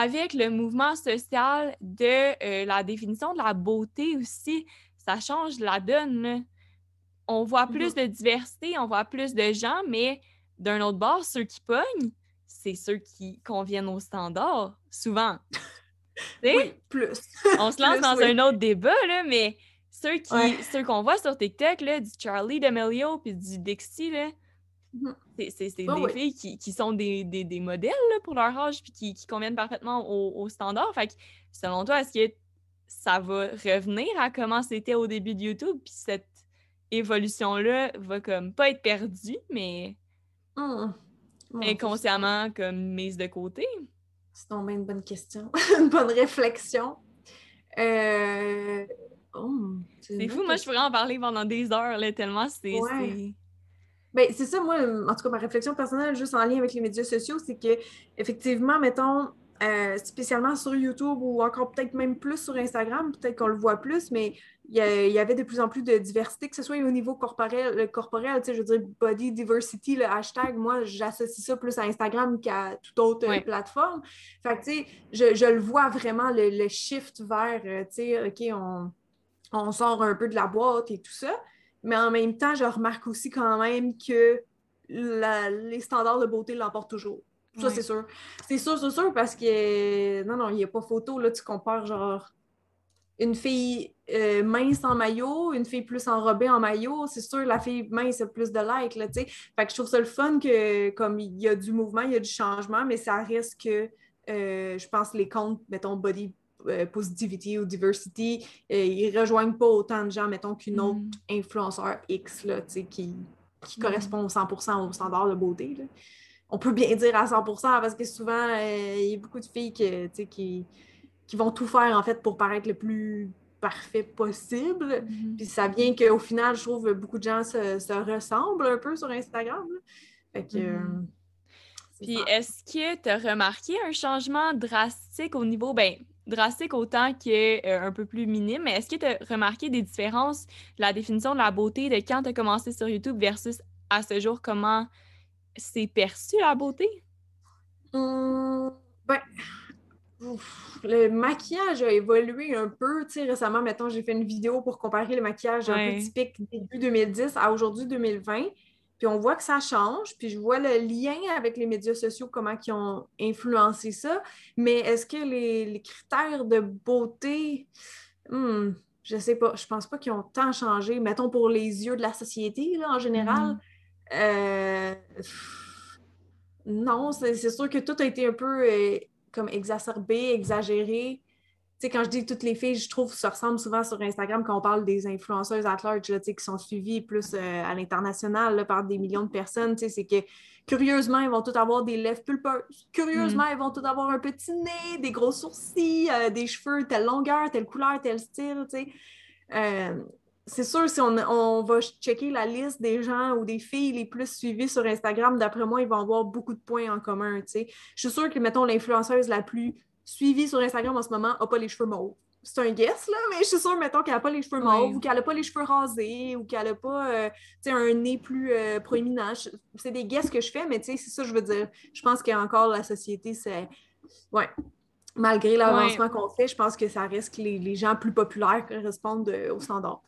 avec le mouvement social de euh, la définition de la beauté aussi, ça change la donne. On voit plus Mhm. de diversité, on voit plus de gens, mais d'un autre bord, ceux qui pognent, c'est ceux qui conviennent aux standards, souvent. Oui, plus. on se lance plus, dans oui. un autre débat, là, mais ceux qui Ouais. ceux qu'on voit sur TikTok, là, du Charlie D'Amelio puis du Dixie, là. C'est c'est- c'est des oui. filles qui, qui sont des, des, des modèles là, pour leur âge puis qui, qui conviennent parfaitement aux au standards. Fait que, selon toi, est-ce que ça va revenir à comment c'était au début de YouTube puis cette évolution-là va comme pas être perdue, mais Dieu, inconsciemment comme mise de côté? C'est bien une bonne question. une bonne réflexion. Euh... oh, C'est fou, moi je pourrais en parler pendant des heures là, tellement c'est... Ouais. C'est- Ben, c'est ça, moi, en tout cas, ma réflexion personnelle, juste en lien avec les médias sociaux, c'est que, effectivement, mettons, euh, spécialement sur YouTube ou encore peut-être même plus sur Instagram, peut-être qu'on le voit plus, mais il y, avait de plus en plus de diversité, que ce soit au niveau corporel, le corporel, je veux dire, body diversity, le hashtag, moi, j'associe ça plus à Instagram qu'à toute autre euh, plateforme. Fait que, tu sais, je, je le vois vraiment, le, le shift vers, euh, tu sais, OK, on, on sort un peu de la boîte et tout ça. Mais en même temps, je remarque aussi quand même que la- les standards de beauté l'emportent toujours. Ça, Ouais. c'est sûr. C'est sûr, c'est sûr, parce que non, non, il n'y a pas photo. Là, tu compares genre une fille euh, mince en maillot, une fille plus enrobée en maillot. C'est sûr, la fille mince a plus de likes, là, tu sais. Fait que je trouve ça le fun que, comme il y a du mouvement, il y a du changement, mais ça reste que, euh, je pense, les comptes, mettons, body euh, positivity ou diversity, euh, ils rejoignent pas autant de gens, mettons, qu'une autre Mm. influenceur X, là, qui, qui Mm. correspond 100% aux standards de beauté, là. On peut bien dire à 100% parce que souvent, euh, il y a beaucoup de filles que, qui, qui vont tout faire, en fait, pour paraître le plus parfait possible. Mhm. Puis ça vient qu'au final, je trouve beaucoup de gens se, se ressemblent un peu sur Instagram. là. Fait que. Puis est-ce que tu as remarqué un changement drastique au niveau, ben, drastique autant que euh, un peu plus minime, mais est-ce que tu as remarqué des différences de la définition de la beauté de quand tu as commencé sur YouTube versus à ce jour, comment c'est perçu la beauté? Hum, ben, ouf, le maquillage a évolué un peu. Tu sais, récemment, mettons, j'ai fait une vidéo pour comparer le maquillage un peu typique début 2010 à aujourd'hui 2020. Puis on voit que ça change. Puis je vois le lien avec les médias sociaux, comment ils ont influencé ça. Mais est-ce que les, les critères de beauté, hmm, je sais pas. Je pense pas qu'ils ont tant changé. Mettons pour les yeux de la société, là, en général. Mhm. Euh, pff, non, c'est c'est sûr que tout a été un peu euh, comme exacerbé, exagéré. Tu sais, quand je dis toutes les filles, je trouve que ça ressemble souvent sur Instagram quand on parle des influenceuses at large, là, qui sont suivies plus euh, à l'international par des millions de personnes. Tu sais, C'est que curieusement, ils vont toutes avoir des lèvres pulpeuses. Curieusement, ils vont toutes avoir un petit nez, des gros sourcils, euh, des cheveux telle longueur, telle couleur, tel style. tu sais. Euh, c'est sûr, si on, on va checker la liste des gens ou des filles les plus suivies sur Instagram, d'après moi, ils vont avoir beaucoup de points en commun. Je suis sûre que, mettons, l'influenceuse la plus suivie sur Instagram en ce moment n'a pas les cheveux mauves. C'est un guess, là, mais je suis sûre, mettons, qu'elle n'a pas les cheveux mauves Oui. ou qu'elle n'a pas les cheveux rasés ou qu'elle n'a pas euh, tu sais, un nez plus euh, proéminent. C'est des guesses que je fais, mais tu sais, c'est ça que je veux dire. Je pense qu'encore la société, c'est. Ouais. Malgré l'avancement qu'on fait, je pense que ça reste que les, les gens plus populaires correspondent euh, aux standards.